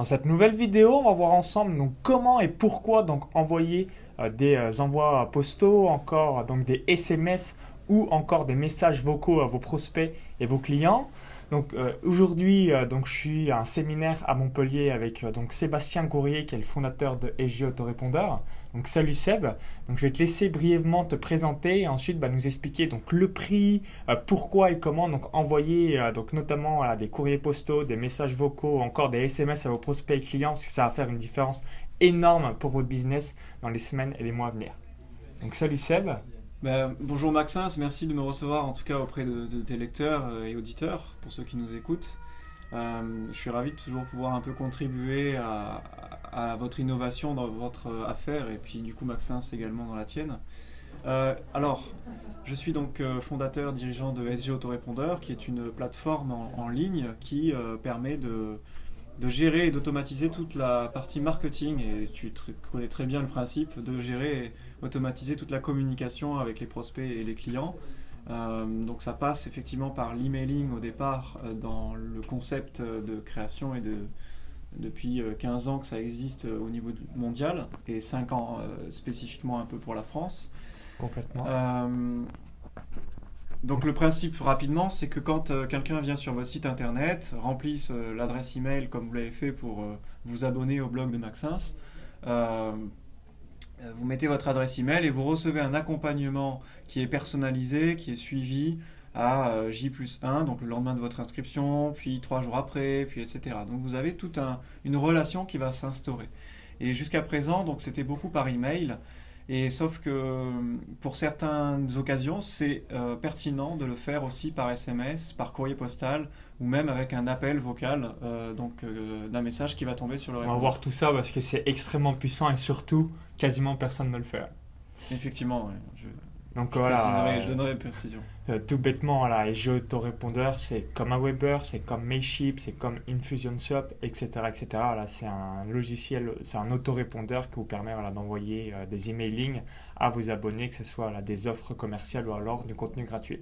Dans cette nouvelle vidéo, on va voir ensemble comment et pourquoi donc, envoyer euh, des euh, envois postaux, encore donc, des SMS ou encore des messages vocaux à vos prospects et vos clients. Donc euh, aujourd'hui, je suis à un séminaire à Montpellier avec donc Sébastien Gourrier qui est le fondateur de EG Autorépondeur. Donc salut Seb. Donc je vais te laisser brièvement te présenter et ensuite bah, nous expliquer donc le prix, euh, pourquoi et comment donc envoyer euh, donc notamment des courriers postaux, des messages vocaux, encore des SMS à vos prospects et clients parce que ça va faire une différence énorme pour votre business dans les semaines et les mois à venir. Donc salut Seb. Ben, bonjour Maxence, merci de me recevoir en tout cas auprès de, tes lecteurs euh, et auditeurs pour ceux qui nous écoutent. Je suis ravi de toujours pouvoir un peu contribuer à, votre innovation dans votre affaire et puis du coup Maxence également dans la tienne. Euh, alors, je suis donc euh, fondateur, dirigeant de SG Autorépondeur, qui est une plateforme en, ligne qui permet de, gérer et d'automatiser toute la partie marketing. Et tu connais très bien le principe de gérer et automatiser toute la communication avec les prospects et les clients. Euh, donc ça passe effectivement par l'emailing au départ euh, dans le concept de création et de, depuis 15 euh, ans que ça existe au niveau mondial et 5 ans spécifiquement un peu pour la France. Complètement. donc le principe rapidement, c'est que quand quelqu'un vient sur votre site internet, remplisse l'adresse email comme vous l'avez fait pour vous abonner au blog de Maxence, euh, vous mettez votre adresse email et vous recevez un accompagnement qui est personnalisé, qui est suivi à euh, J plus 1, donc le lendemain de votre inscription, puis trois jours après, puis etc. Donc vous avez toute une relation qui va s'instaurer. Et jusqu'à présent, donc c'était beaucoup par email. Et sauf que pour certaines occasions, c'est euh, pertinent de le faire aussi par SMS, par courrier postal ou même avec un appel vocal euh, donc euh, d'un message qui va tomber sur le répondeur. On va voir tout ça parce que c'est extrêmement puissant et surtout quasiment personne ne le fait. Effectivement, je, donc voilà. je donnerai précision. Euh, tout bêtement, voilà, et autorépondeur, c'est comme un Weber, c'est comme Mailship, c'est comme Infusionsoft, etc., etc. Là, c'est un logiciel, c'est un autorépondeur qui vous permet voilà, d'envoyer euh, des emailings à vos abonnés, que ce soit là, des offres commerciales ou alors du contenu gratuit.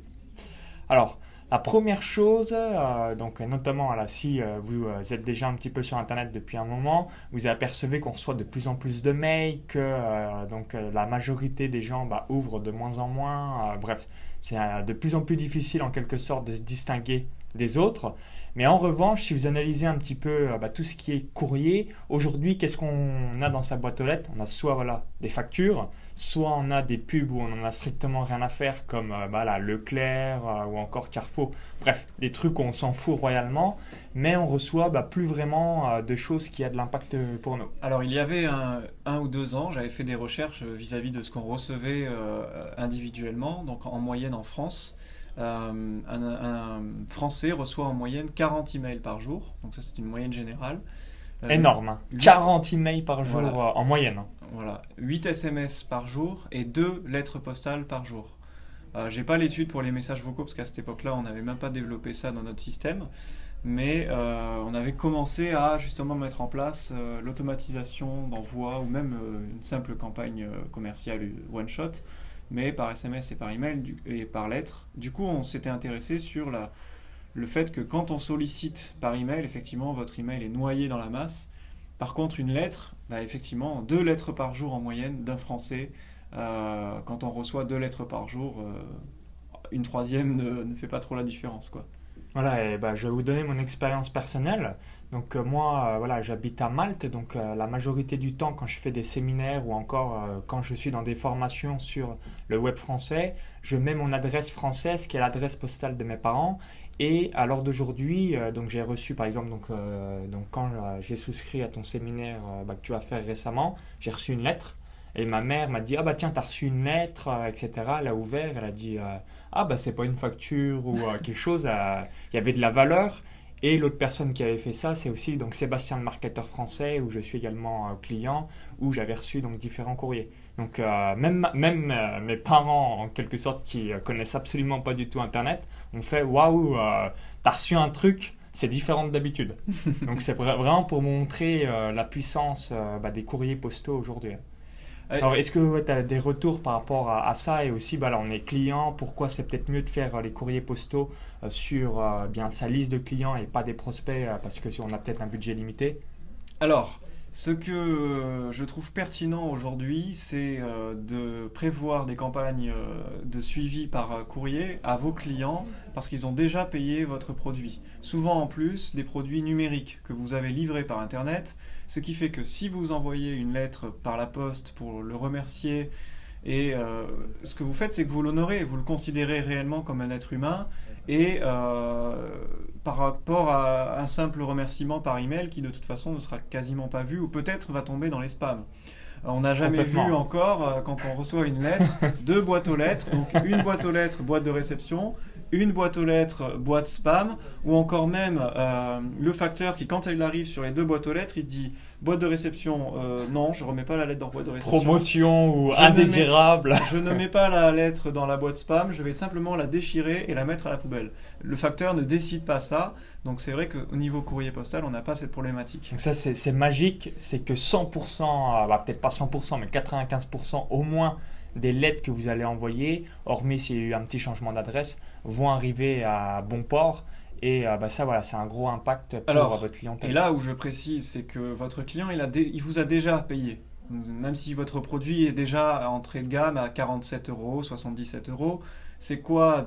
Alors, la première chose, euh, donc notamment là, si euh, vous euh, êtes déjà un petit peu sur Internet depuis un moment, vous apercevez qu'on reçoit de plus en plus de mails, que donc, la majorité des gens bah, ouvrent de moins en moins. bref, c'est de plus en plus difficile en quelque sorte de se distinguer des autres. Mais en revanche, si vous analysez un petit peu bah, tout ce qui est courrier, aujourd'hui, qu'est-ce qu'on a dans sa boîte aux lettres? On a soit voilà, des factures, soit on a des pubs où on n'en a strictement rien à faire, comme euh, bah, Leclerc euh, ou encore Carrefour. Bref, des trucs où on s'en fout royalement, mais on reçoit bah, plus vraiment de choses qui ont de l'impact pour nous. Alors, il y avait un, ou deux ans, j'avais fait des recherches vis-à-vis -vis de ce qu'on recevait individuellement, donc en moyenne en France. Euh, un, Français reçoit en moyenne 40 emails par jour, donc ça c'est une moyenne générale. Euh, Énorme, 40 hein. emails par jour euh, en moyenne. Voilà, 8 SMS par jour et 2 lettres postales par jour. J'ai pas l'étude pour les messages vocaux parce qu'à cette époque-là, on n'avait même pas développé ça dans notre système, mais on avait commencé à justement mettre en place l'automatisation d'envoi ou même une simple campagne commerciale one shot mais par SMS et par email et par lettre. Du coup, on s'était intéressé sur la, le fait que quand on sollicite par email, effectivement, votre email est noyé dans la masse. Par contre, une lettre, bah, effectivement, deux lettres par jour en moyenne d'un Français. Euh, quand on reçoit deux lettres par jour, euh, une troisième ne, fait pas trop la différence, quoi. Voilà, et bah, je vais vous donner mon expérience personnelle. Donc euh, moi, voilà, j'habite à Malte, donc la majorité du temps, quand je fais des séminaires ou encore quand je suis dans des formations sur le web français, je mets mon adresse française, qui est l'adresse postale de mes parents. Et à l'heure d'aujourd'hui, donc j'ai reçu par exemple, donc, donc quand j'ai souscrit à ton séminaire bah, que tu as fait récemment, j'ai reçu une lettre et ma mère m'a dit Ah bah tiens, t'as reçu une lettre, euh, etc. Elle a ouvert, elle a dit euh, Ah bah c'est pas une facture ou euh, quelque chose. Il y avait de la valeur. Et l'autre personne qui avait fait ça, c'est aussi donc Sébastien le marketeur français, où je suis également client, où j'avais reçu donc différents courriers. Donc même, même mes parents, en quelque sorte, qui connaissent absolument pas du tout Internet, ont fait Waouh, t'as reçu un truc, c'est différent d'habitude. donc c'est vraiment pour montrer la puissance bah, des courriers postaux aujourd'hui. Alors, est-ce que tu as des retours par rapport à, ça et aussi, bah, là, on est client, pourquoi c'est peut-être mieux de faire euh, les courriers postaux euh, sur euh, bien sa liste de clients et pas des prospects parce que si on a peut-être un budget limité? Alors, ce que euh, je trouve pertinent aujourd'hui, c'est euh, de prévoir des campagnes euh, de suivi par courrier à vos clients parce qu'ils ont déjà payé votre produit. Souvent en plus des produits numériques que vous avez livrés par Internet, ce qui fait que si vous envoyez une lettre par la poste pour le remercier, et ce que vous faites, c'est que vous l'honorez, vous le considérez réellement comme un être humain, et par rapport à un simple remerciement par email qui de toute façon ne sera quasiment pas vu ou peut-être va tomber dans les spams. Euh, on n'a jamais vu encore, euh, quand on reçoit une lettre, deux boîtes aux lettres, donc une boîte aux lettres, boîte de réception, une boîte aux lettres, boîte spam, ou encore même euh, le facteur qui, quand il arrive sur les deux boîtes aux lettres, il dit Boîte de réception, euh, non, je remets pas la lettre dans boîte de réception. Promotion ou indésirable. je ne mets pas la lettre dans la boîte spam, je vais simplement la déchirer et la mettre à la poubelle. Le facteur ne décide pas ça, donc c'est vrai qu'au niveau courrier postal, on n'a pas cette problématique. Donc ça, c'est magique, c'est que 100%, euh, bah, peut-être pas 100%, mais 95% au moins des lettres que vous allez envoyer, hormis s'il y a eu un petit changement d'adresse, vont arriver à bon port. Et euh, bah ça, voilà, c'est un gros impact pour Alors, votre clientèle. Et là où je précise, c'est que votre client, il, a il vous a déjà payé. Même si votre produit est déjà entrée de gamme à 47 euros, 77 euros, c'est quoi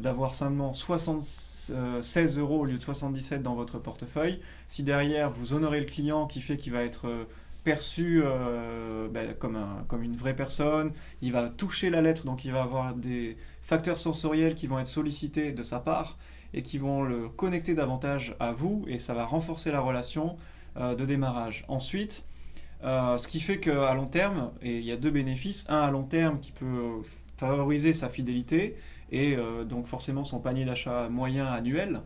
d'avoir de, seulement 76 euros au lieu de 77 dans votre portefeuille Si derrière, vous honorez le client qui fait qu'il va être euh, perçu euh, ben, comme, un, comme une vraie personne, il va toucher la lettre, donc il va avoir des facteurs sensoriels qui vont être sollicités de sa part et qui vont le connecter davantage à vous et ça va renforcer la relation euh, de démarrage. Ensuite, euh, ce qui fait qu'à long terme, et il y a deux bénéfices, un à long terme qui peut favoriser sa fidélité et euh, donc forcément son panier d'achat moyen annuel,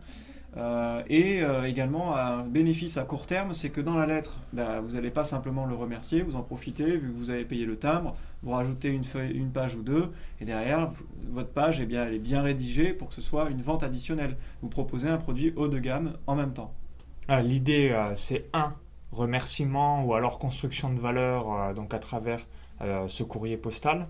euh, et euh, également, un bénéfice à court terme, c'est que dans la lettre, bah, vous n'allez pas simplement le remercier, vous en profitez, vu que vous avez payé le timbre, vous rajoutez une, feuille, une page ou deux, et derrière, votre page, eh est bien rédigée pour que ce soit une vente additionnelle. Vous proposez un produit haut de gamme en même temps. Ah, l'idée, euh, c'est un, remerciement ou alors construction de valeur donc à travers ce courrier postal.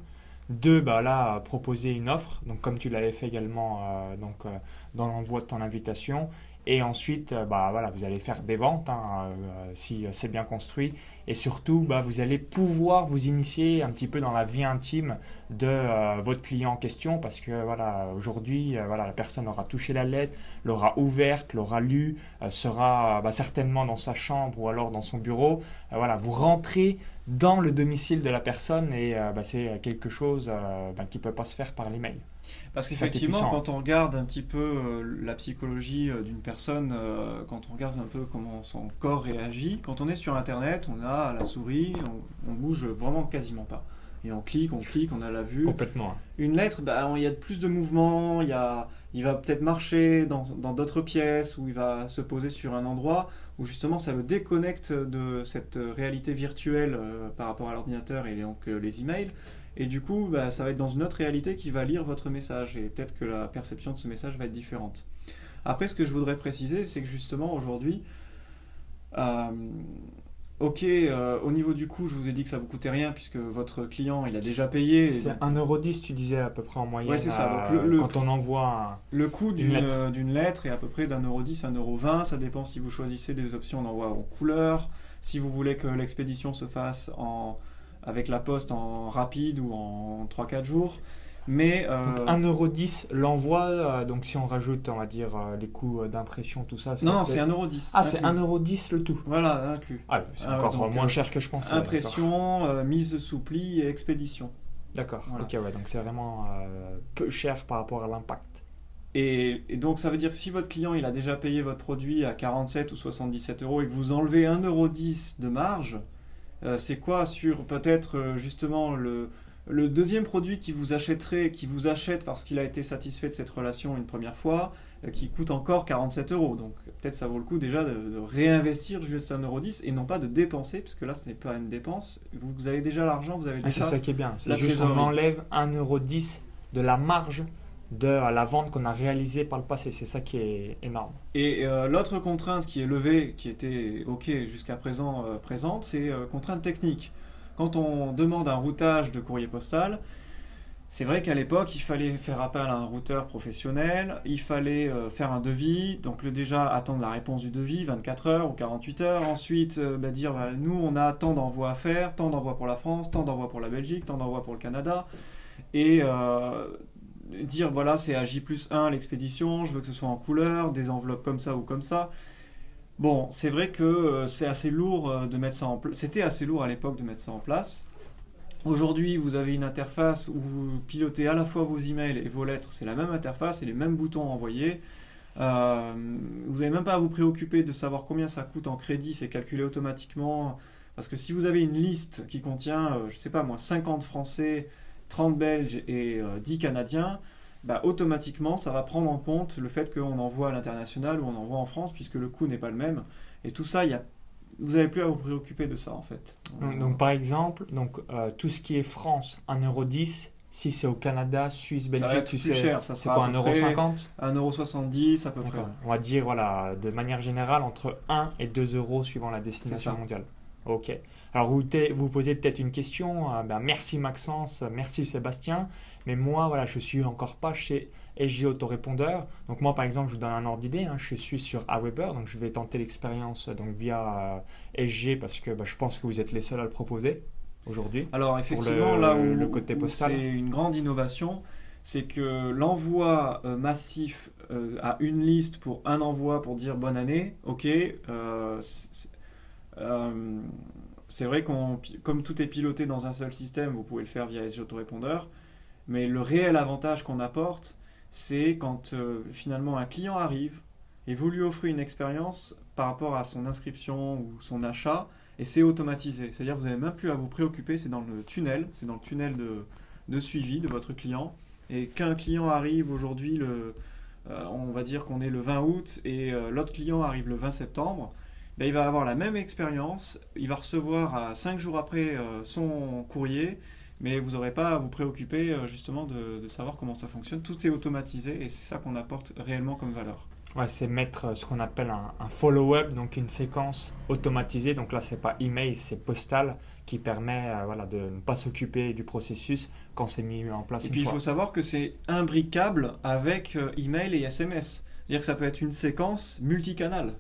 Deux, bah là, proposer une offre, donc comme tu l'avais fait également euh, donc, euh, dans l'envoi de ton invitation. Et ensuite, euh, bah, voilà, vous allez faire des ventes hein, si c'est bien construit. Et surtout, bah, vous allez pouvoir vous initier un petit peu dans la vie intime de votre client en question parce que voilà, aujourd'hui, voilà, la personne aura touché la lettre, l'aura ouverte, l'aura lue, sera bah, certainement dans sa chambre ou alors dans son bureau. voilà, vous rentrez dans le domicile de la personne et euh, bah, c'est quelque chose euh, bah, qui ne peut pas se faire par l'email. Parce qu'effectivement, quand on regarde un petit peu euh, la psychologie d'une personne, quand on regarde un peu comment son corps réagit, quand on est sur Internet, on a la souris, on, on bouge vraiment quasiment pas. Et on clique, on clique, on a la vue. Complètement. Une lettre, bah, il y a plus de mouvement, il, y a, il va peut-être marcher dans d'autres pièces, ou il va se poser sur un endroit où justement ça le déconnecte de cette réalité virtuelle euh, par rapport à l'ordinateur et donc euh, les emails. Et du coup, bah, ça va être dans une autre réalité qui va lire votre message. Et peut-être que la perception de ce message va être différente. Après, ce que je voudrais préciser, c'est que justement aujourd'hui, euh, Ok, euh, au niveau du coût, je vous ai dit que ça vous coûtait rien puisque votre client il a déjà payé. C'est 1,10€, tu disais à peu près en moyenne. Ouais, c'est ça. quand on envoie. Le coût d'une lettre. est à peu près d'un euro 10, un euro 20. Ça dépend si vous choisissez des options d'envoi en couleur, si vous voulez que l'expédition se fasse en, avec la poste en rapide ou en 3-4 jours. Mais, euh... 1,10€ l'envoi, euh, donc si on rajoute, on va dire, euh, les coûts euh, d'impression, tout ça. Non, c'est 1,10€. Ah, c'est 1,10€ le tout. Voilà, inclus. Ah, c'est ah encore moins cher que je pensais. Impression, mise sous pli et expédition. D'accord, ok, ouais, donc c'est vraiment peu cher par rapport à l'impact. Et, donc ça veut dire que si votre client il a déjà payé votre produit à 47 ou 77 euros et que vous enlevez 1,10€ de marge, c'est quoi sur peut-être justement le, le deuxième produit qui vous achèterait, qui vous achète parce qu'il a été satisfait de cette relation une première fois, euh, qui coûte encore 47 euros. Donc peut-être ça vaut le coup déjà de, réinvestir juste 1,10€ et non pas de dépenser, puisque là ce n'est pas une dépense. Vous, avez déjà l'argent, vous avez ah, déjà. c'est ça qui est bien. C'est juste qu'on enlève 1,10€ de la marge de la vente qu'on a réalisée par le passé. C'est ça qui est énorme. Et euh, l'autre contrainte qui est levée, qui était OK jusqu'à présent euh, présente, c'est contrainte technique quand on demande un routage de courrier postal, c'est vrai qu'à l'époque, il fallait faire appel à un routeur professionnel, il fallait euh, faire un devis, donc le, déjà attendre la réponse du devis, 24 heures ou 48 heures, ensuite euh, bah, dire bah, nous on a tant d'envois à faire, tant d'envois pour la France, tant d'envois pour la Belgique, tant d'envois pour le Canada, et euh, dire voilà c'est à J plus 1 l'expédition, je veux que ce soit en couleur, des enveloppes comme ça ou comme ça. Bon, c'est vrai que c'est assez lourd de mettre en place, c'était assez lourd à l'époque de mettre ça en place. Aujourd'hui, vous avez une interface où vous pilotez à la fois vos emails et vos lettres, c'est la même interface et les mêmes boutons envoyés. Euh, vous n'avez même pas à vous préoccuper de savoir combien ça coûte en crédit, c'est calculé automatiquement. Parce que si vous avez une liste qui contient, euh, je ne sais pas moi, 50 Français, 30 Belges et 10 euh, Canadiens, bah, automatiquement ça va prendre en compte le fait qu'on envoie à l'international ou on envoie en France, puisque le coût n'est pas le même. Et tout ça, il y a vous n'avez plus à vous préoccuper de ça en fait. Donc, par exemple, donc, euh, tout ce qui est France, 1,10€, si c'est au Canada, Suisse, Belgique, tu plus cher, ça c'est quoi, 1,50€? 1,70€ à peu près. On va dire, voilà, de manière générale, entre 1 et 2 euros suivant la destination mondiale. Ok. Alors vous vous posez peut-être une question. Euh, ben, merci Maxence, merci Sébastien. Mais moi, voilà, je suis encore pas chez SG Autorépondeur. Donc moi, par exemple, je vous donne un ordre d'idée. Hein. je suis sur Aweber, donc je vais tenter l'expérience donc via euh, SG parce que bah, je pense que vous êtes les seuls à le proposer aujourd'hui. Alors effectivement, là où, le côté postal, c'est une grande innovation, c'est que l'envoi euh, massif à une liste pour un envoi pour dire bonne année, ok c'est vrai qu'on, comme tout est piloté dans un seul système, vous pouvez le faire via SG Autorépondeur, mais le réel avantage qu'on apporte, c'est quand euh, finalement un client arrive et vous lui offrez une expérience par rapport à son inscription ou son achat, et c'est automatisé. C'est-à-dire que vous n'avez même plus à vous préoccuper, c'est dans le tunnel, c'est dans le tunnel de, suivi de votre client. Et qu'un client arrive aujourd'hui, le, euh, on va dire qu'on est le 20 août, et euh, l'autre client arrive le 20 septembre, ben, il va avoir la même expérience, il va recevoir à 5 jours après euh, son courrier, mais vous n'aurez pas à vous préoccuper euh, justement de, savoir comment ça fonctionne. Tout est automatisé et c'est ça qu'on apporte réellement comme valeur. Ouais, c'est mettre euh, ce qu'on appelle un, follow-up, donc une séquence automatisée. Donc là, c'est pas email, c'est postal qui permet voilà, de ne pas s'occuper du processus quand c'est mis en place. Et puis il faut savoir que c'est imbricable avec email et SMS. C'est-à-dire que ça peut être une séquence multicanal.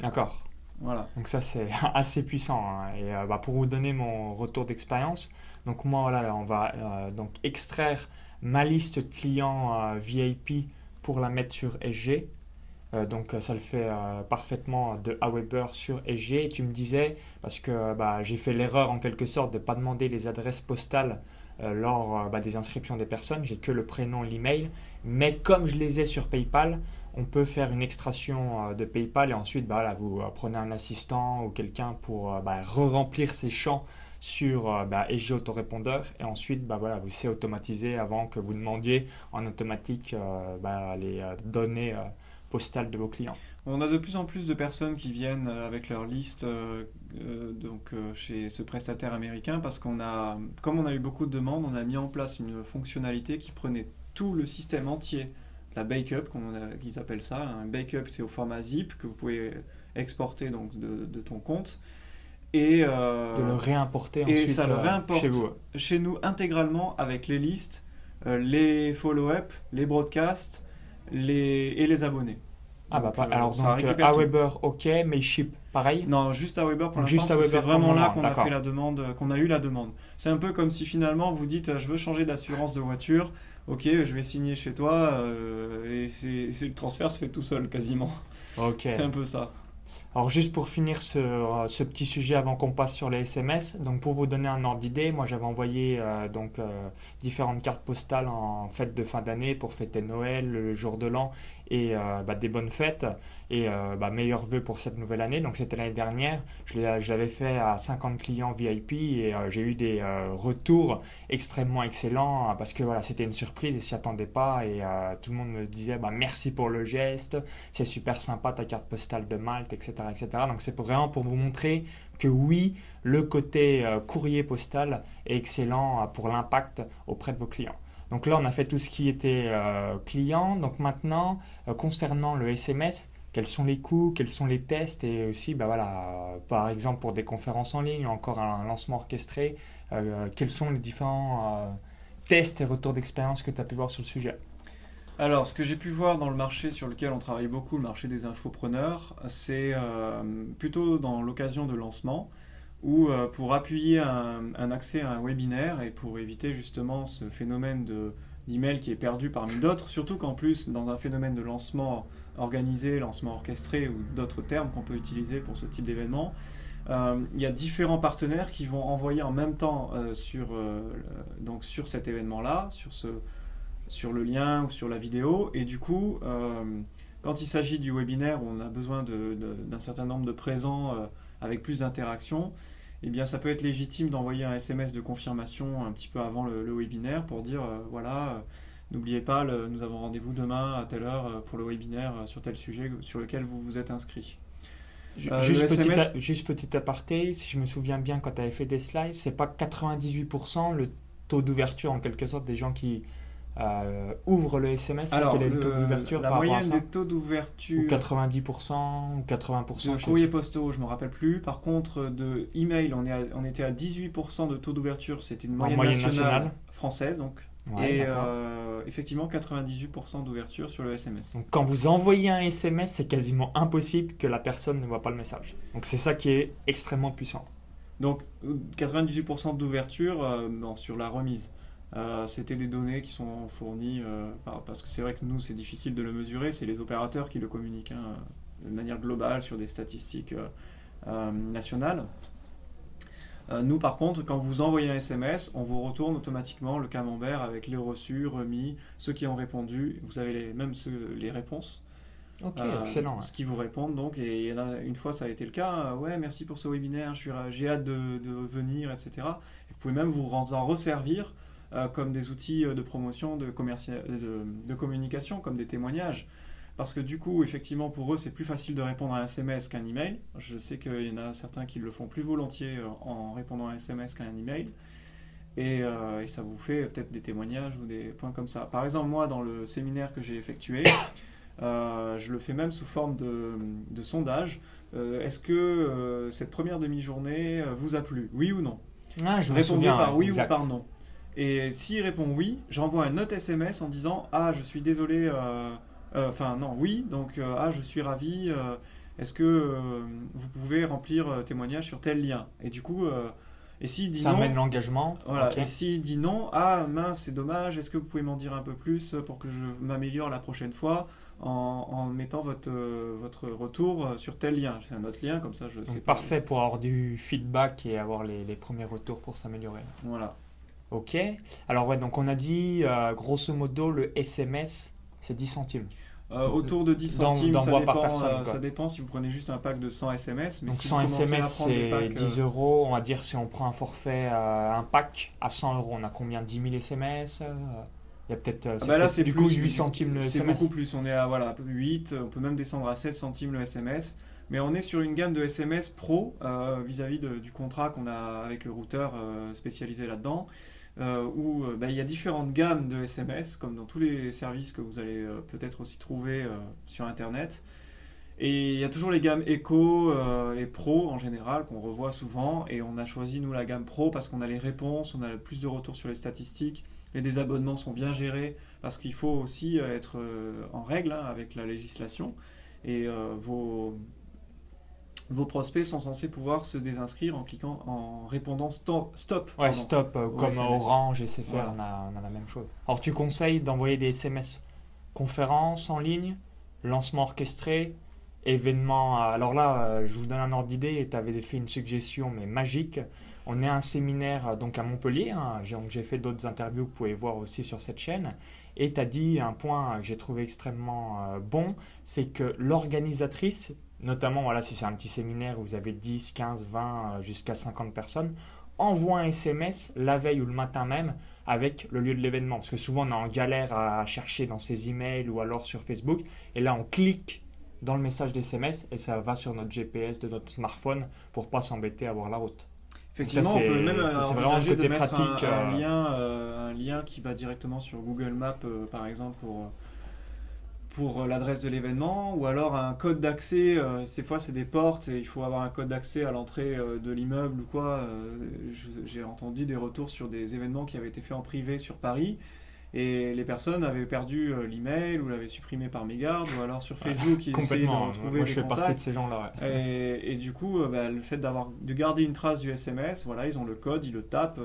D'accord. Voilà. Donc ça c'est assez puissant. Hein. Et euh, bah, pour vous donner mon retour d'expérience, donc moi voilà, on va euh, donc extraire ma liste client euh, VIP pour la mettre sur SG. donc ça le fait parfaitement de Aweber sur SG. Et tu me disais, parce que bah, j'ai fait l'erreur en quelque sorte de pas demander les adresses postales lors bah, des inscriptions des personnes, j'ai que le prénom, l'email. Mais comme je les ai sur PayPal, on peut faire une extraction euh, de PayPal et ensuite bah, vous euh, prenez un assistant ou quelqu'un pour euh, bah, re-remplir ces champs sur bah, SG Autorépondeur et ensuite bah, voilà, vous c'est automatisé avant que vous demandiez en automatique bah, les données postales de vos clients. On a de plus en plus de personnes qui viennent avec leur liste donc, chez ce prestataire américain parce qu'on a, comme on a eu beaucoup de demandes, on a mis en place une fonctionnalité qui prenait tout le système entier la backup, comme ils appellent ça. Un backup, c'est au format zip que vous pouvez exporter donc de, ton compte. Et, euh, de le réimporter et ça le euh, réimporte chez vous. Chez nous intégralement avec les listes, euh, les follow-up, les broadcasts les, et les abonnés. Ah bah alors donc Aweber ok, mais ship pareil? Non, juste Aweber pour l'instant. C'est vraiment là qu'on a fait la demande, qu'on a eu la demande. C'est un peu comme si finalement vous dites je veux changer d'assurance de voiture ok, je vais signer chez toi, euh, et c'est le transfert se fait tout seul quasiment. Ok. C'est un peu ça. Alors juste pour finir ce, ce petit sujet avant qu'on passe sur les SMS, donc pour vous donner un ordre d'idée, moi j'avais envoyé euh, donc euh, différentes cartes postales en fête de fin d'année pour fêter Noël, le jour de l'an et bah, des bonnes fêtes et euh, bah, meilleurs vœux pour cette nouvelle année. Donc c'était l'année dernière, je l'avais fait à 50 clients VIP et euh, j'ai eu des euh, retours extrêmement excellents euh, parce que voilà, c'était une surprise et s'y attendait pas et tout le monde me disait bah, merci pour le geste, c'est super sympa ta carte postale de Malte, etc. etc. Donc c'est vraiment pour vous montrer que oui, le côté courrier postal est excellent pour l'impact auprès de vos clients. Donc là, on a fait tout ce qui était client. Donc maintenant, concernant le SMS, quels sont les coûts, quels sont les tests et aussi, bah voilà, par exemple pour des conférences en ligne, encore un lancement orchestré, euh, quels sont les différents euh, tests et retours d'expérience que tu as pu voir sur le sujet? Alors, ce que j'ai pu voir dans le marché sur lequel on travaille beaucoup, le marché des infopreneurs, c'est plutôt dans l'occasion de lancement ou pour appuyer un, accès à un webinaire et pour éviter justement ce phénomène de, d'email qui est perdu parmi d'autres, surtout qu'en plus, dans un phénomène de lancement organisé, lancement orchestré ou d'autres termes qu'on peut utiliser pour ce type d'événement, euh, il y a différents partenaires qui vont envoyer en même temps euh, sur, euh, donc sur cet événement-là, sur, ce, sur le lien ou sur la vidéo, et du coup, quand il s'agit du webinaire on a besoin d'un certain nombre de présents avec plus d'interaction, eh bien, ça peut être légitime d'envoyer un SMS de confirmation un petit peu avant le, webinaire pour dire euh, voilà, euh, n'oubliez pas, nous avons rendez-vous demain à telle heure euh, pour le webinaire sur tel sujet sur lequel vous vous êtes inscrit. juste, petit juste petit aparté, si je me souviens bien, quand tu avais fait des slides, c'est pas 98% le taux d'ouverture en quelque sorte des gens qui euh, ouvre le SMS Alors, quel est le, taux d'ouverture La moyenne des taux d'ouverture. Ou 90% ou 80% De courrier postaux, je ne me rappelle plus. Par contre, de email, on, est on était à 18% de taux d'ouverture. C'était une moyenne, nationale, française. Donc. et euh, effectivement, 98% d'ouverture sur le SMS. Donc, quand vous envoyez un SMS, c'est quasiment impossible que la personne ne voit pas le message. Donc, c'est ça qui est extrêmement puissant. Donc, 98% d'ouverture euh, sur la remise. Euh, c'était des données qui sont fournies, euh, parce que c'est vrai que nous, c'est difficile de le mesurer, c'est les opérateurs qui le communiquent hein, de manière globale sur des statistiques euh, nationales. nous, par contre, quand vous envoyez un SMS, on vous retourne automatiquement le camembert avec les reçus, remis, ceux qui ont répondu, vous avez les, même les réponses. Ok, excellent. Ce qui vous répondent donc, et une fois ça a été le cas, ouais, merci pour ce webinaire, j'ai hâte de, de, venir, etc. vous pouvez même vous en resservir comme des outils euh, de promotion, de, de, communication, comme des témoignages. Parce que du coup, effectivement, pour eux, c'est plus facile de répondre à un SMS qu'un email. Je sais qu'il y en a certains qui le font plus volontiers euh, en répondant à un SMS qu'à un email. Et, et, ça vous fait peut-être des témoignages ou des points comme ça. Par exemple, moi, dans le séminaire que j'ai effectué, je le fais même sous forme de, de sondage. Est-ce que cette première demi-journée vous a plu? Oui ou non? Ah, je Répondez par oui ou par non. Et s'il répond oui, j'envoie un autre SMS en disant Ah, je suis désolé, euh, euh, enfin, non, oui, donc euh, Ah, je suis ravi, est-ce que vous pouvez remplir témoignage sur tel lien? Et du coup, et s'il dit Ça non. amène l'engagement. Voilà, et s'il dit non, Ah, mince, c'est dommage, est-ce que vous pouvez m'en dire un peu plus pour que je m'améliore la prochaine fois en, mettant votre, votre retour sur tel lien? C'est un autre lien, comme ça je sais. Parfait pour avoir du feedback et avoir les, les premiers retours pour s'améliorer. Voilà. Ok. Alors ouais, donc on a dit euh, grosso modo le SMS c'est 10 centimes. Euh, autour de 10 centimes, ça, dépend, euh, ça dépend si vous prenez juste un pack de 100 SMS. Donc 100 SMS c'est 10 euros. On va dire si on prend un forfait, un pack à 100 euros, on a combien? 10 000 SMS il y a peut-être ah bah c'est du coup 8 centimes le SMS. C'est beaucoup plus. On est à voilà, 8, on peut même descendre à 7 centimes le SMS. Mais on est sur une gamme de SMS pro vis-à-vis du contrat qu'on a avec le routeur spécialisé là-dedans. Euh, où euh, bah, il y a différentes gammes de SMS, comme dans tous les services que vous allez euh, peut-être aussi trouver sur Internet. Et il y a toujours les gammes Eco et Pro en général qu'on revoit souvent. Et on a choisi nous la gamme Pro parce qu'on a les réponses, on a plus de retours sur les statistiques. Les désabonnements sont bien gérés parce qu'il faut aussi être en règle hein, avec la législation. Et vos, vos prospects sont censés pouvoir se désinscrire en cliquant, en répondant stop. stop ouais, stop, euh, comme Orange et CFR, on, a, on, a, la même chose. Alors, tu conseilles d'envoyer des SMS conférences en ligne, lancement orchestré, événements. Alors là, euh, je vous donne un ordre d'idée et tu avais fait une suggestion, mais magique. On est à un séminaire euh, donc à Montpellier. Hein, j'ai fait d'autres interviews que vous pouvez voir aussi sur cette chaîne. Et tu as dit un point que j'ai trouvé extrêmement bon c'est que l'organisatrice notamment voilà, si c'est un petit séminaire où vous avez 10, 15, 20, jusqu'à 50 personnes, envoie un SMS la veille ou le matin même avec le lieu de l'événement. Parce que souvent on est en galère à chercher dans ses emails ou alors sur Facebook. Et là on clique dans le message d'SMS et ça va sur notre GPS de notre smartphone pour pas s'embêter à voir la route. Effectivement, on peut même envisager de mettre pratique, un, lien, euh, un lien qui va directement sur Google Maps, euh, par exemple, pour pour euh, l'adresse de l'événement ou alors un code d'accès. Euh, ces fois, c'est des portes et il faut avoir un code d'accès à l'entrée euh, de l'immeuble ou quoi. Euh, J'ai entendu des retours sur des événements qui avaient été faits en privé sur Paris et les personnes avaient perdu l'email ou l'avaient supprimé par mégarde ou alors sur Facebook ils essayaient de Complètement. retrouver Moi, les je fais partie de ces gens-là. ouais. Et, et du coup, bah, le fait d'avoir de garder une trace du SMS, voilà, ils ont le code, ils le tapent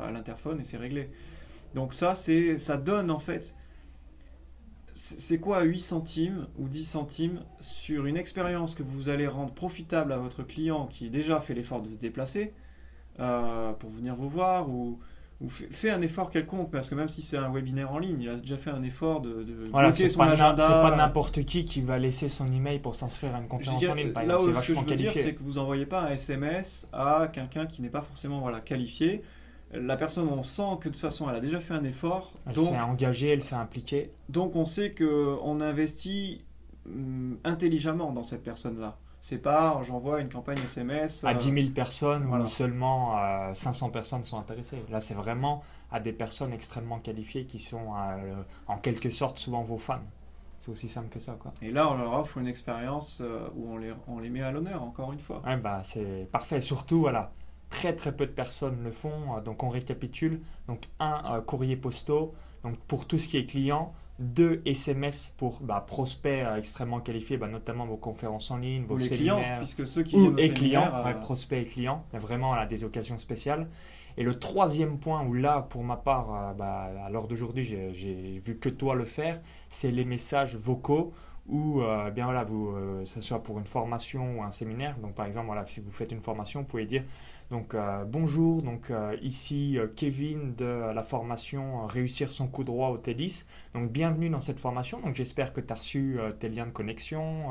à l'interphone et c'est réglé. Donc ça, c'est, ça donne en fait, c'est quoi 8 centimes ou 10 centimes sur une expérience que vous allez rendre profitable à votre client qui déjà fait l'effort de se déplacer euh, pour venir vous voir ou, ou fait, fait un effort quelconque parce que même si c'est un webinaire en ligne, il a déjà fait un effort de, de Voilà, bloquer son pas, agenda. c'est pas n'importe qui qui va laisser son email pour s'inscrire à une conférence en ligne, par là exemple. où ce que je veux dire, c'est que vous envoyez pas un SMS à quelqu'un qui n'est pas forcément voilà, qualifié. La personne, on sent que de toute façon, elle a déjà fait un effort. Elle Donc, s'est engagée, elle s'est impliquée. donc on sait qu'on investit hum, intelligemment dans cette personne-là. C'est pas j'envoie une campagne SMS. à euh, 10 000 personnes voilà. où seulement euh, 500 personnes sont intéressées. Là, c'est vraiment à des personnes extrêmement qualifiées qui sont euh, en quelque sorte souvent vos fans. C'est aussi simple que ça, quoi. Et là, on leur offre une expérience euh, où on les, on les met à l'honneur, encore une fois. Ouais, bah, c'est parfait. Surtout, voilà, très très peu de personnes le font. Euh, Donc, on récapitule. Donc, un, euh, courrier postaux. Donc, pour tout ce qui est client. Deux, SMS pour bah, prospects euh, extrêmement qualifiés, bah, notamment vos conférences en ligne, vos séminaires. clients, puisque ceux qui ou et clients, ouais, prospects et clients, vraiment à des occasions spéciales. Et le troisième point où là, pour ma part, bah, à l'heure d'aujourd'hui, j'ai vu que toi le faire, c'est les messages vocaux où, euh, bien voilà, vous, euh, ce soit pour une formation ou un séminaire. Donc par exemple, voilà, si vous faites une formation, vous pouvez dire donc euh, bonjour, donc ici Kevin de la formation Réussir son coup droit au tennis. Donc bienvenue dans cette formation. Donc j'espère que tu as reçu tes liens de connexion,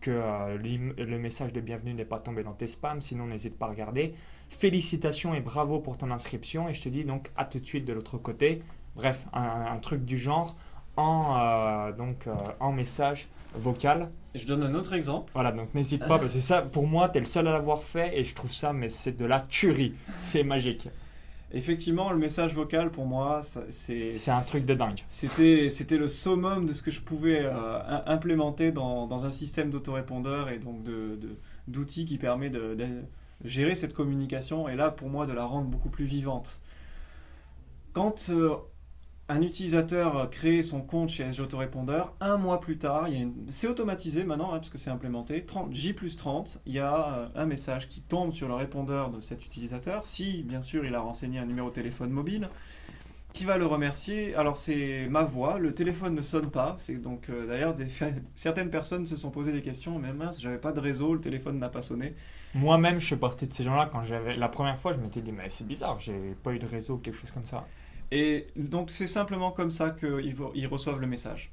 que le message de bienvenue n'est pas tombé dans tes spams, sinon n'hésite pas à regarder. Félicitations et bravo pour ton inscription et je te dis donc à tout de suite de l'autre côté. Bref, un truc du genre en, euh, donc, euh, en message vocal. Je donne un autre exemple. Voilà, donc n'hésite pas parce que ça, pour moi, tu es le seul à l'avoir fait et je trouve ça, mais c'est de la tuerie. C'est magique. Effectivement, le message vocal, pour moi, c'est... C'est un truc de dingue. C'était, c'était le summum de ce que je pouvais euh, im- implémenter dans, dans un système d'autorépondeur et donc de, de- d'outils qui permet de, de gérer cette communication et là pour moi de la rendre beaucoup plus vivante. Quand euh, un utilisateur crée son compte chez SG Autorépondeur, un mois plus tard, c'est automatisé maintenant hein, parce que c'est implémenté, 30, J plus 30, il y a euh, un message qui tombe sur le répondeur de cet utilisateur, si bien sûr il a renseigné un numéro de téléphone mobile, qui va le remercier. Alors c'est ma voix, le téléphone ne sonne pas. C'est donc euh, d'ailleurs certaines personnes se sont posé des questions. Mais mince, j'avais pas de réseau, le téléphone n'a pas sonné. Moi-même, je fais partie de ces gens-là. Quand j'avais la première fois, je m'étais dit, mais c'est bizarre, j'ai pas eu de réseau, quelque chose comme ça. Et donc c'est simplement comme ça qu'ils reçoivent le message.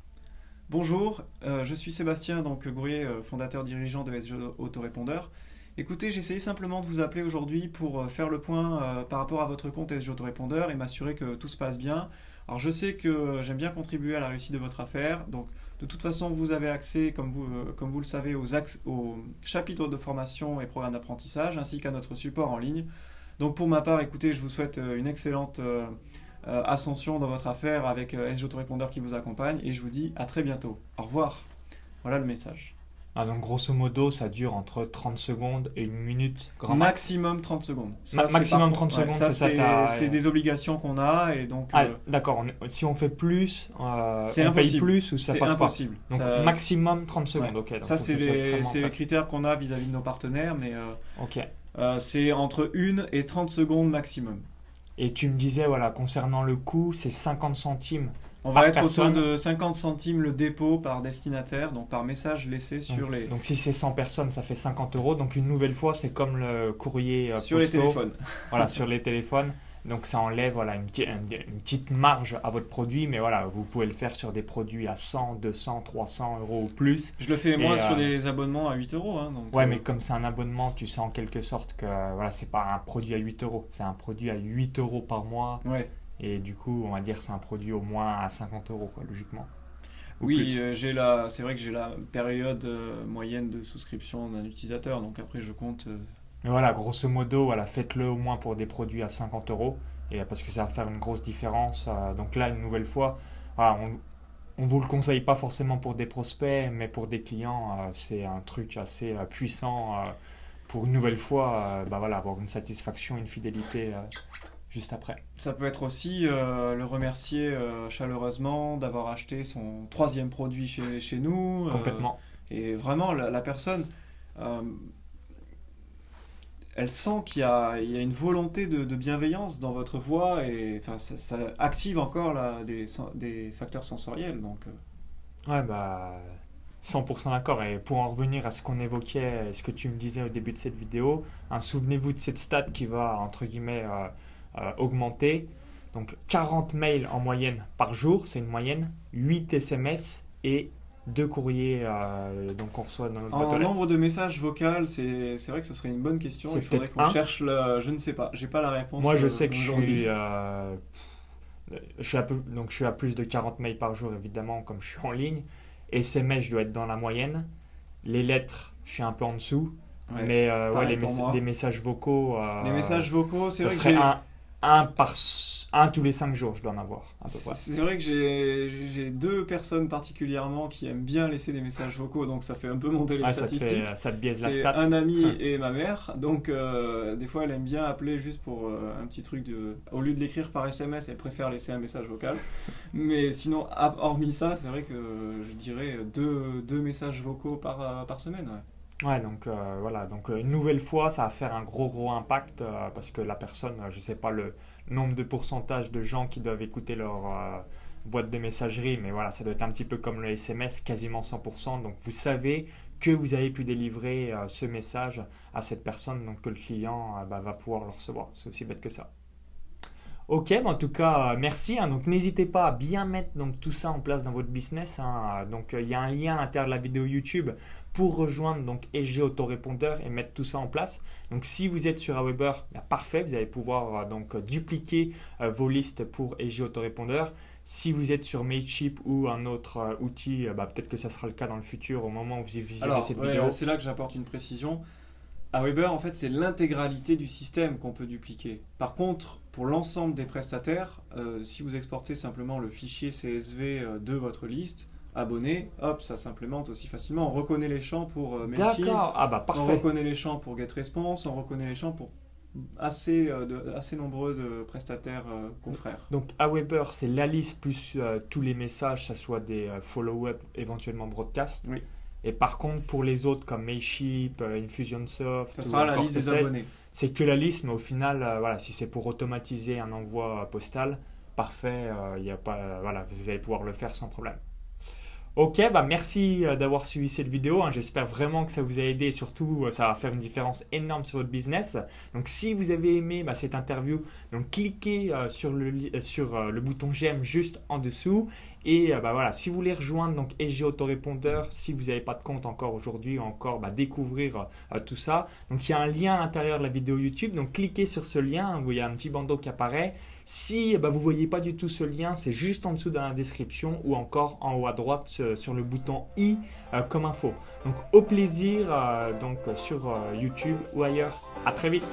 Bonjour, euh, je suis Sébastien, donc Gourier, euh, fondateur dirigeant de SG Autorépondeur. Écoutez, essayé simplement de vous appeler aujourd'hui pour euh, faire le point par rapport à votre compte SG Autorépondeur et m'assurer que tout se passe bien. Alors je sais que j'aime bien contribuer à la réussite de votre affaire, donc de toute façon vous avez accès, comme vous, comme vous le savez, aux, chapitres de formation et programmes d'apprentissage, ainsi qu'à notre support en ligne. Donc pour ma part, écoutez, je vous souhaite une excellente ascension dans votre affaire avec euh, SG Autorépondeur qui vous accompagne et je vous dis à très bientôt. Au revoir. Voilà le message. Ah, donc grosso modo, ça dure entre 30 secondes et une minute, grand max. Maximum 30 secondes. Ma- maximum par 30 contre- secondes, c'est ça, c'est- des obligations qu'on a et donc Ah, euh, d'accord, si on fait plus, euh, on paye impossible. plus ou ça c'est passe impossible. pas. Donc Ça- maximum 30 secondes, donc ça, c'est les critères qu'on a vis-à-vis de nos partenaires, mais euh, Ok. euh, c'est entre 1 et 30 secondes maximum. Et tu me disais, voilà, concernant le coût, c'est 50 centimes. On va être autour personne. de 50 centimes le dépôt par destinataire, donc par message laissé sur donc, les, donc si c'est 100 personnes, ça fait 50 euros. Donc une nouvelle fois, c'est comme le courrier euh, sur les téléphones. Voilà, sur les téléphones. Donc ça enlève voilà, une, petite- une- une petite marge à votre produit, mais voilà, vous pouvez le faire sur des produits à 100, 200, 300 euros ou plus. Je le fais moi Et, sur euh, des abonnements à 8 euros. hein, donc, Ouais, euh, mais comme c'est un abonnement, tu sais en quelque sorte que voilà, c'est pas un produit à 8 euros, c'est un produit à 8 euros par mois. ouais. Et du coup, on va dire que c'est un produit au moins à 50 euros, quoi, logiquement. Ou Oui, euh, j'ai la, c'est vrai que j'ai la période euh, moyenne de souscription d'un utilisateur, donc après je compte. Euh, Mais voilà, grosso modo, voilà, faites-le au moins pour des produits à 50 euros, et parce que ça va faire une grosse différence. euh, donc là, une nouvelle fois, voilà, on- on vous le conseille pas forcément pour des prospects, mais pour des clients, euh, c'est un truc assez euh, puissant euh, pour une nouvelle fois, bah voilà, avoir une satisfaction, une fidélité juste après. Ça peut être aussi le remercier chaleureusement d'avoir acheté son troisième produit chez, chez nous. Complètement. et vraiment, la, personne, elle sent qu'il y, a une volonté de, bienveillance dans votre voix et enfin, ça, active encore des, des, facteurs sensoriels. Donc, Ouais, bah, 100% d'accord. Et pour en revenir à ce qu'on évoquait, ce que tu me disais au début de cette vidéo, hein, souvenez-vous de cette stat qui va, entre guillemets, euh, euh, augmenter. Donc 40 mails en moyenne par jour, c'est une moyenne, 8 SMS et deux courriers euh, donc on reçoit dans notre En nombre de messages vocaux, c'est vrai que ce serait une bonne question. Il faudrait qu'on cherche le... Je ne sais pas, j'ai pas la réponse. Moi je sais que je suis... je suis, à peu, donc je suis à plus de 40 mails par jour évidemment comme je suis en ligne. SMS, je dois être dans la moyenne. Les lettres, je suis un peu en dessous. mais euh, ouais, les, les, messages vocaux. Euh, les messages vocaux, c'est vrai que un, un, par, un tous les cinq jours, je dois en avoir. C'est vrai que j'ai deux personnes particulièrement qui aiment bien laisser des messages vocaux, donc ça fait un peu monter les statistiques. Ça te, biaise la stat. un ami et ma mère, donc euh, des fois elle aime bien appeler juste pour euh, un petit truc de. Au lieu de l'écrire par SMS, elle préfère laisser un message vocal. Mais sinon, hormis ça, c'est vrai que je dirais deux, deux messages vocaux par, euh, par semaine. Ouais, donc euh, voilà, donc euh, une nouvelle fois, ça va faire un gros gros impact euh, parce que la personne, je sais pas le nombre de pourcentage de gens qui doivent écouter leur boîte de messagerie, mais voilà, ça doit être un petit peu comme le SMS, quasiment 100%. Donc vous savez que vous avez pu délivrer ce message à cette personne, donc que le client bah, va pouvoir le recevoir. C'est aussi bête que ça. Ok, bah, en tout cas, euh, merci. Hein. donc, n'hésitez pas à bien mettre donc, tout ça en place dans votre business. Hein. Donc, euh, il y a un lien à l'intérieur de la vidéo YouTube pour rejoindre donc SG Autorépondeur et mettre tout ça en place. Donc, si vous êtes sur Aweber, bah, parfait, vous allez pouvoir euh, donc dupliquer vos listes pour SG Autorépondeur. Si vous êtes sur Mailchimp ou un autre outil, bah, peut-être que ça sera le cas dans le futur au moment où vous visionnerez cette vidéo. C'est là que j'apporte une précision. Aweber, en fait, c'est l'intégralité du système qu'on peut dupliquer. Par contre, pour l'ensemble des prestataires, euh, si vous exportez simplement le fichier CSV euh, de votre liste, abonné, hop, ça s'implémente aussi facilement. On reconnaît les champs pour euh, D'accord, ah bah parfait. On reconnaît les champs pour GetResponse, on reconnaît les champs pour assez, de, assez nombreux de prestataires confrères. Donc Aweber, c'est la liste plus tous les messages, ça soit des follow-up, éventuellement broadcast. Oui. Et par contre, pour les autres comme Mailchimp, Infusionsoft, ça sera la liste des abonnés c'est que la liste, mais au final, euh, voilà, si c'est pour automatiser un envoi postal, parfait, euh, il y a pas, voilà, vous allez pouvoir le faire sans problème. Ok, bah merci euh, d'avoir suivi cette vidéo. Hein. J'espère vraiment que ça vous a aidé et surtout ça va faire une différence énorme sur votre business. Donc si vous avez aimé bah, cette interview, donc cliquez sur, le, sur le bouton j'aime juste en dessous et bah, voilà, si vous voulez rejoindre donc SG Autorépondeur, si vous n'avez pas de compte encore aujourd'hui, encore bah, découvrir tout ça, donc il y a un lien à l'intérieur de la vidéo YouTube. Donc cliquez sur ce lien, vous voyez un petit bandeau qui apparaît. Si bah, vous ne voyez pas du tout ce lien, c'est juste en dessous dans la description ou encore en haut à droite sur le bouton i euh, comme info. Donc au plaisir euh, donc sur euh, YouTube ou ailleurs. À très vite.